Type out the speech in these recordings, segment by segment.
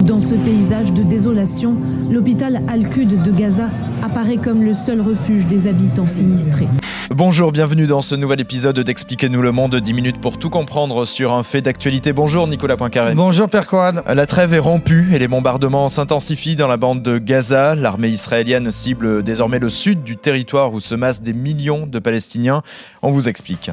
Dans ce paysage de désolation, l'hôpital Al-Qud de Gaza apparaît comme le seul refuge des habitants sinistrés. Bonjour, bienvenue dans ce nouvel épisode d'Expliquez-nous le monde, 10 minutes pour tout comprendre sur un fait d'actualité. Bonjour Nicolas Poincaré. Bonjour Père Coran. La trêve est rompue et les bombardements s'intensifient dans la bande de Gaza. L'armée israélienne cible désormais le sud du territoire où se massent des millions de Palestiniens. On vous explique.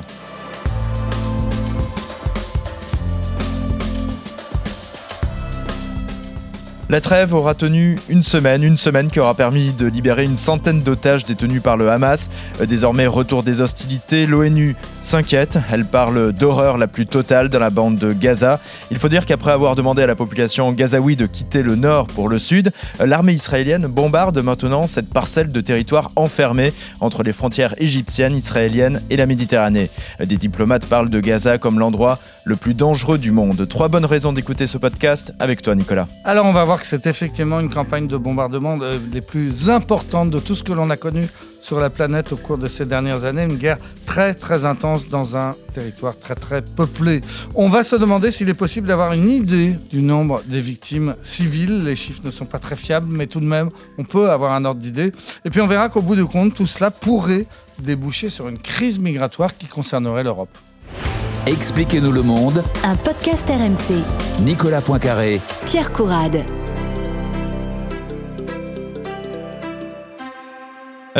La trêve aura tenu une semaine, une semaine qui aura permis de libérer une centaine d'otages détenus par le Hamas. Euh, désormais, retour des hostilités, l'ONU s'inquiète, elle parle d'horreur la plus totale dans la bande de Gaza. Il faut dire qu'après avoir demandé à la population gazaoui de quitter le nord pour le sud, euh, l'armée israélienne bombarde maintenant cette parcelle de territoire enfermée entre les frontières égyptiennes, israéliennes et la Méditerranée. Euh, des diplomates parlent de Gaza comme l'endroit le plus dangereux du monde. Trois bonnes raisons d'écouter ce podcast avec toi Nicolas. Alors on va voir que c'est effectivement une campagne de bombardement des plus importantes de tout ce que l'on a connu sur la planète au cours de ces dernières années. Une guerre très très intense dans un territoire très très peuplé. On va se demander s'il est possible d'avoir une idée du nombre des victimes civiles. Les chiffres ne sont pas très fiables, mais tout de même, on peut avoir un ordre d'idée. Et puis on verra qu'au bout du compte, tout cela pourrait déboucher sur une crise migratoire qui concernerait l'Europe. Expliquez-nous le monde. Un podcast RMC. Nicolas Poincaré. Pierre Courade.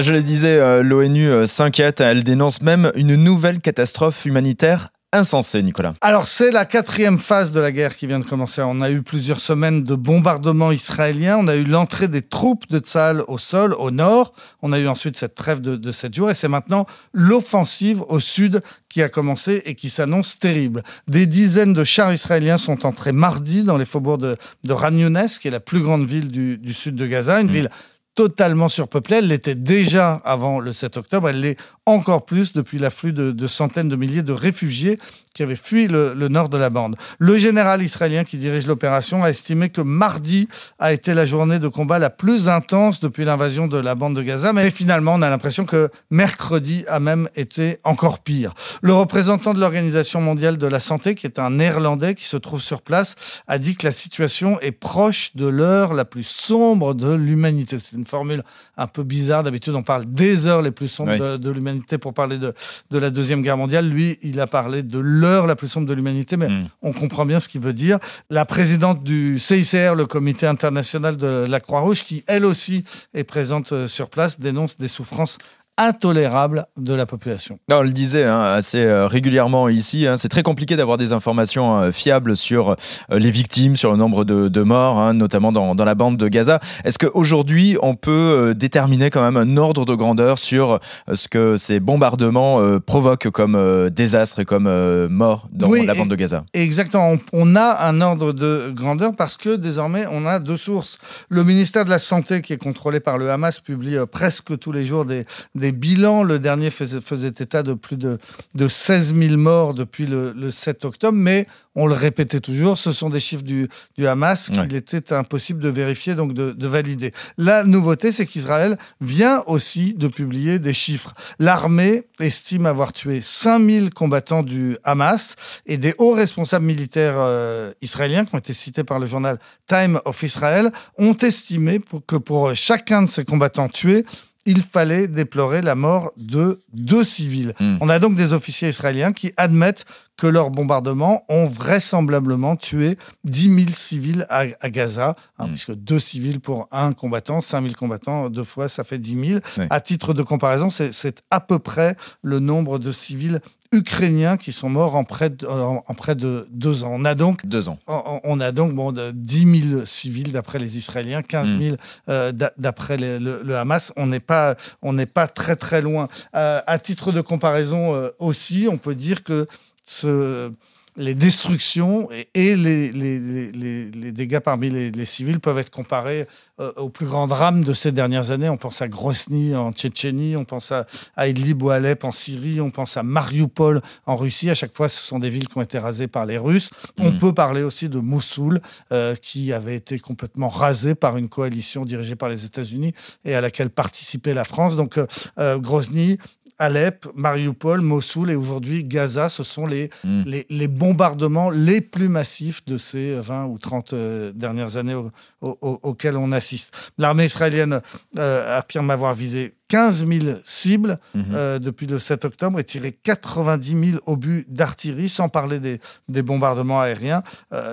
Je le disais, euh, l'ONU euh, s'inquiète, elle dénonce même une nouvelle catastrophe humanitaire insensée, Nicolas. Alors, c'est la quatrième phase de la guerre qui vient de commencer. On a eu plusieurs semaines de bombardements israéliens. On a eu l'entrée des troupes de Tsahal au sol, au nord. On a eu ensuite cette trêve de, de 7 jours. Et c'est maintenant l'offensive au sud qui a commencé et qui s'annonce terrible. Des dizaines de chars israéliens sont entrés mardi dans les faubourgs de, de Ran qui est la plus grande ville du, du sud de Gaza, une mmh. ville totalement surpeuplée. Elle l'était déjà avant le 7 octobre. Elle l'est encore plus depuis l'afflux de, de, centaines de milliers de réfugiés qui avaient fui le, le, nord de la bande. Le général israélien qui dirige l'opération a estimé que mardi a été la journée de combat la plus intense depuis l'invasion de la bande de Gaza, mais finalement on a l'impression que mercredi a même été encore pire. Le représentant de l'Organisation mondiale de la santé, qui est un néerlandais qui se trouve sur place, a dit que la situation est proche de l'heure la plus sombre de l'humanité. C'est une formule un peu bizarre, d'habitude on parle des heures les plus sombres oui. de, de l'humanité pour parler de, de la Deuxième Guerre mondiale. Lui, il a parlé de l'heure la plus sombre de l'humanité, mais mm. on comprend bien ce qu'il veut dire. La présidente du CICR, le Comité international de la Croix-Rouge, qui elle aussi est présente euh, sur place, dénonce des souffrances intolérable de la population. Non, on le disait hein, assez euh, régulièrement ici, hein, c'est très compliqué d'avoir des informations euh, fiables sur euh, les victimes, sur le nombre de, de morts, hein, notamment dans, dans, la bande de Gaza. Est-ce qu'aujourd'hui, on peut déterminer quand même un ordre de grandeur sur ce que ces bombardements provoquent comme désastre et comme mort dans oui, la bande de Gaza? Exactement, on, on a un ordre de grandeur parce que désormais, on a deux sources. Le ministère de la Santé, qui est contrôlé par le Hamas, publie presque tous les jours des, des des bilans. Le dernier faisait, faisait état de plus de, de 16 000 morts depuis le, le, 7 octobre, mais on le répétait toujours, ce sont des chiffres du, du Hamas qu'il était impossible de vérifier, donc de, de valider. La nouveauté, c'est qu'Israël vient aussi de publier des chiffres. L'armée estime avoir tué 5000 combattants du Hamas et des hauts responsables militaires euh, israéliens qui ont été cités par le journal Time of Israel ont estimé pour, que pour chacun de ces combattants tués, il fallait déplorer la mort de deux civils. Mmh. On a donc des officiers israéliens qui admettent que leurs bombardements ont vraisemblablement tué 10 000 civils à, à Gaza, hein, mmh. puisque deux civils pour un combattant, 5 000 combattants, deux fois, ça fait 10 000. Oui. À titre de comparaison, c'est à peu près le nombre de civils ukrainiens qui sont morts en près de, en, en près de deux ans. On a donc, deux ans. On, on a donc bon, 10 000 civils d'après les Israéliens, 15 000 mmh. euh, d'après le, le, Hamas. On n'est pas, on pas très très loin. Euh, à titre de comparaison euh, aussi, on peut dire que ce, les destructions et, et les, les, les, les, dégâts parmi les, civils peuvent être comparés euh, aux plus grands drames de ces dernières années. On pense à Grozny en Tchétchénie, on pense à, à Idlib ou Alep en Syrie, on pense à Mariupol en Russie. À chaque fois, ce sont des villes qui ont été rasées par les Russes. Mmh. On peut parler aussi de Mossoul, euh, qui avait été complètement rasée par une coalition dirigée par les États-Unis et à laquelle participait la France. Donc, euh, euh Grozny, Alep, Mariupol, Mossoul et aujourd'hui Gaza, ce sont les, Mm. les, les bombardements les plus massifs de ces 20 ou 30 euh, dernières années au- au- au- auxquels on assiste. L'armée israélienne euh, affirme avoir visé 15 000 cibles Mhm. euh, depuis le 7 octobre et tiré 90 000 obus d'artillerie, sans parler des, des bombardements aériens.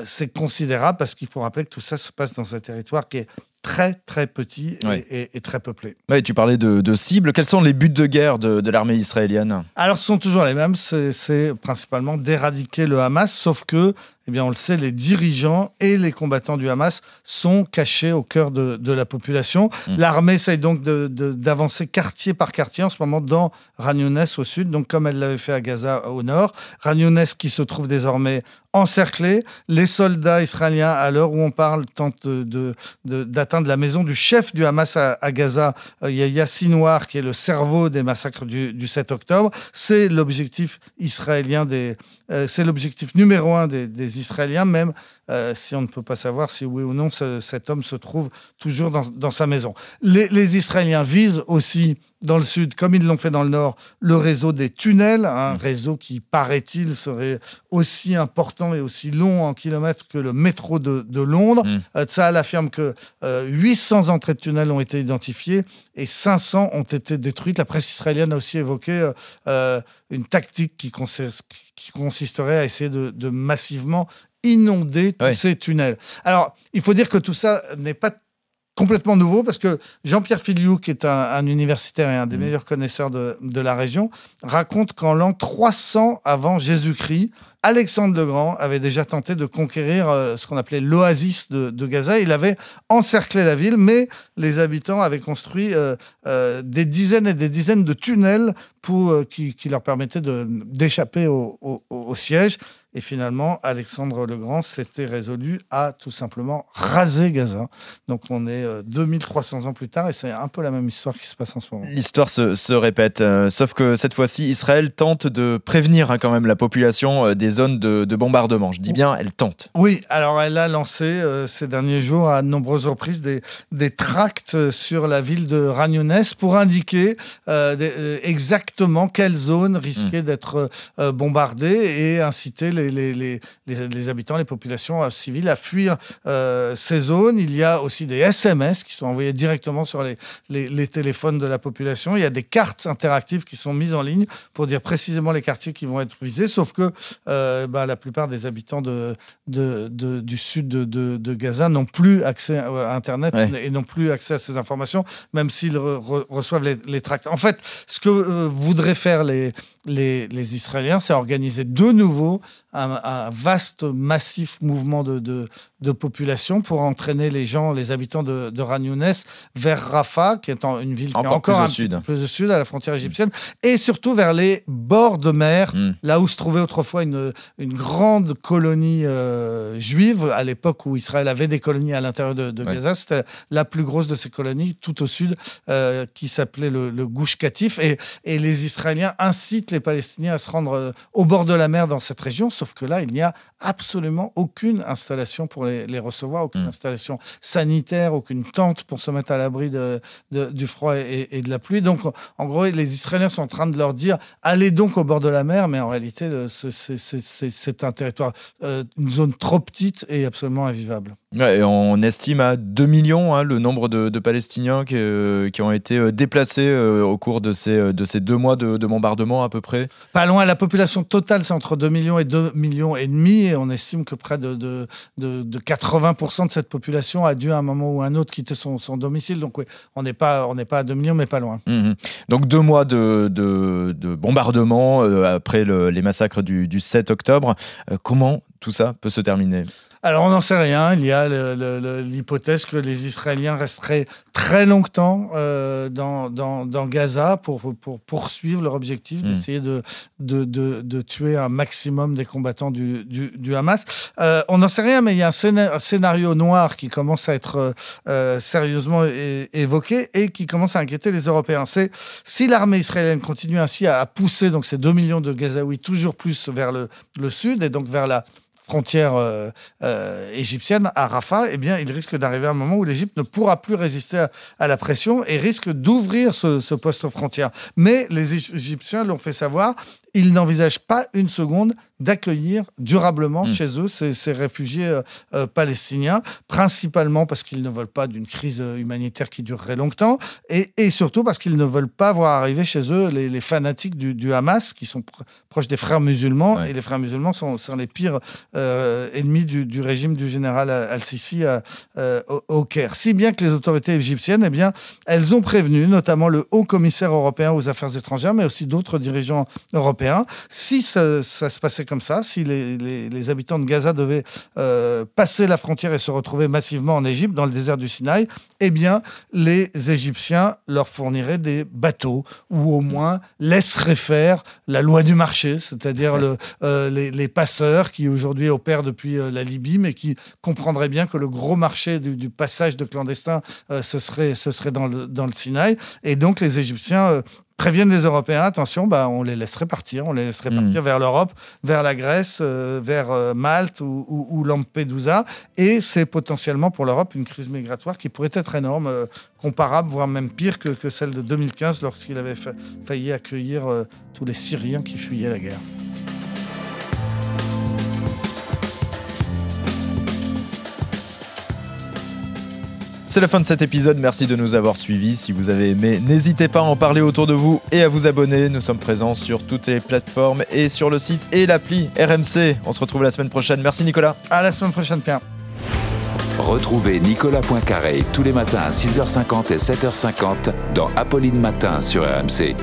C'est considérable parce qu'il faut rappeler que tout ça se passe dans un territoire qui est très très petit et, Ouais. et- et très peuplé. Tu parlais de, de cibles. Quels sont les buts de guerre de, de l'armée israélienne? Alors, ce sont toujours les mêmes. C'est principalement d'éradiquer le Hamas, sauf que, eh bien, on le sait, les dirigeants et les combattants du Hamas sont cachés au cœur de, de la population. Mm. L'armée essaye donc d'avancer quartier par quartier en ce moment dans Ragnounès au sud, donc comme elle l'avait fait à Gaza au nord. Ragnounès qui se trouve désormais encerclé. Les soldats israéliens, à l'heure où on parle, tentent d'atteindre la maison du chef du Hamas à, à Gaza, euh, Yahya Sinwar, qui est le cerveau des massacres du, du 7 octobre. C'est l'objectif israélien des, euh, c'est l'objectif numéro un des, des Israéliens, même euh, si on ne peut pas savoir si oui ou non ce- cet homme se trouve toujours dans, dans sa maison. Les, les Israéliens visent aussi dans le sud, comme ils l'ont fait dans le nord, le réseau des tunnels, un Mm. réseau qui, paraît-il, serait aussi important et aussi long en kilomètres que le métro de, de Londres. Mm. Euh, Tsahal affirme que euh, 800 entrées de tunnels ont été identifiées et 500 ont été détruites. La presse israélienne a aussi évoqué euh, euh, une tactique qui consisterait à essayer de, de massivement inonder tous ces tunnels. Alors, il faut dire que tout ça n'est pas complètement nouveau parce que Jean-Pierre Filiou, qui est un, un universitaire et un des Mhm. meilleurs connaisseurs de, de la région, raconte qu'en l'an 300 avant Jésus-Christ, Alexandre le Grand avait déjà tenté de conquérir euh, ce qu'on appelait l'oasis de, de Gaza. Il avait encerclé la ville, mais les habitants avaient construit euh, euh, des dizaines et des dizaines de tunnels pour, qui, qui leur permettaient d'échapper au, au- au siège. Et finalement, Alexandre le Grand s'était résolu à tout simplement raser Gaza. Donc on est euh, 2300 ans plus tard et c'est un peu la même histoire qui se passe en ce moment. L'histoire se, se répète, euh, sauf que cette fois-ci, Israël tente de prévenir hein, quand même la population euh, des zones de, de bombardement. Je dis bien, elle tente. Oui, alors elle a lancé euh, ces derniers jours à de nombreuses reprises des, des tracts sur la ville de Ragnounès pour indiquer euh, des- euh, exactement quelle zone risquait d'être euh, bombardée et inciter les, les, les, les- les habitants, les populations euh, civiles à fuir euh, ces zones. Il y a aussi des SMS qui sont envoyés directement sur les, téléphones de la population. Il y a des cartes interactives qui sont mises en ligne pour dire précisément les quartiers qui vont être visés, sauf que euh, bah, la plupart des habitants de, de, de- du sud de, Gaza n'ont plus accès à Internet Ouais. et n'ont plus accès à ces informations, même s'ils re- re- reçoivent les, les tracts. En fait, ce que euh, voudraient faire les, les, les Israéliens, c'est organiser de nouveau un, un vaste, massif mouvement de, de, de population pour entraîner les gens, les habitants de, de vers Rafah, qui est en- une ville qui est Encore encore plus au un petit sud. peu plus au sud, à la frontière égyptienne, et surtout vers les bords de mer, Mm. là où se trouvait autrefois une, une grande colonie euh, juive, à l'époque où Israël avait des colonies à l'intérieur de, de Ouais. Gaza. C'était la plus grosse de ces colonies, tout au sud, euh, qui s'appelait le, le Gouche Katif. Et, et les Israéliens incitent les Palestiniens à se rendre euh, au bord de la mer dans cette région, sauf que là, il n'y a absolument aucune installation pour les, les recevoir, aucune Mm. installation sanitaire, aucune tente pour se mettre à l'abri de, de- du froid et, et de la pluie. Donc, en gros, les Israéliens sont en train de leur dire allez donc au bord de la mer, mais en réalité, c'est- c'est- c'est un territoire, euh, une zone trop petite et absolument invivable. Ouais, et on estime à 2 millions hein, le nombre de, de Palestiniens qui, euh, qui ont été euh, déplacés euh, au cours de ces, de ces deux mois de, de bombardement à peu près. Pas loin, la population totale, c'est entre 2 millions et 2 millions et demi, et on estime que près de, de, de, de 80% de cette population a dû à un moment ou à un autre quitter son, son domicile. Donc oui, on n'est pas, on n'est pas à 2 millions, mais pas loin. Mhm. Donc deux mois de, de, de bombardement euh, après le- les massacres du, du 7 octobre. Comment tout ça peut se terminer? Alors, on n'en sait rien. Il y a l'hypothèse que les Israéliens resteraient très longtemps euh, dans, dans, dans Gaza pour, pour poursuivre leur objectif Mm. d'essayer de, de, de, de tuer un maximum des combattants du, du, du Hamas. Euh, on n'en sait rien, mais il y a un, scéna- un scénario noir qui commence à être euh, sérieusement évoqué et qui commence à inquiéter les Européens. C'est si l'armée israélienne continue ainsi à, à pousser donc ces 2 millions de Gazaouis toujours plus vers le, le sud et donc vers la frontière euh, euh, égyptienne à Rafah, eh bien, il risque d'arriver un moment où l'Égypte ne pourra plus résister à, à la pression et risque d'ouvrir ce, ce poste frontière. Mais les Égyptiens l'ont fait savoir, ils n'envisagent pas une seconde d'accueillir durablement Mm. chez eux ces, ces réfugiés euh, euh, palestiniens, principalement parce qu'ils ne veulent pas d'une crise humanitaire qui durerait longtemps, et, et surtout parce qu'ils ne veulent pas voir arriver chez eux les, les fanatiques du, du Hamas, qui sont pr- proches des frères musulmans, Ouais. et les frères musulmans sont, sont les pires euh, ennemis du, du régime du général Al-Sisi à- euh, au, au Caire. Si bien que les autorités égyptiennes, eh bien, elles ont prévenu, notamment le haut commissaire européen aux affaires étrangères, mais aussi d'autres dirigeants européens, si ça, ça se passait comme ça, si les, les- les habitants de Gaza devaient euh, passer la frontière et se retrouver massivement en Égypte, dans le désert du Sinaï, eh bien, les Égyptiens leur fourniraient des bateaux ou au moins laisseraient faire la loi du marché, c'est-à-dire le, euh, les, les passeurs qui aujourd'hui opèrent depuis euh, la Libye, mais qui comprendraient bien que le gros marché du, du passage de clandestins, euh, ce serait, ce serait dans, le, dans le Sinaï. Et donc, les Égyptiens euh, préviennent les Européens, attention, bah, on les laisserait partir, on les laisserait Mhm. partir vers l'Europe, vers la Grèce, euh, vers euh, Malte ou, ou- ou Lampedusa. Et c'est potentiellement pour l'Europe une crise migratoire qui pourrait être énorme, euh, comparable, voire même pire que, que celle de 2015 lorsqu'il avait fa- failli accueillir tous les Syriens qui fuyaient la guerre. C'est la fin de cet épisode, merci de nous avoir suivis. Si vous avez aimé, n'hésitez pas à en parler autour de vous et à vous abonner. Nous sommes présents sur toutes les plateformes et sur le site et l'appli RMC. On se retrouve la semaine prochaine. Merci Nicolas. À la semaine prochaine, Pierre. Retrouvez Nicolas Poincaré tous les matins à 6h50 et 7h50 dans Apolline Matin sur RMC.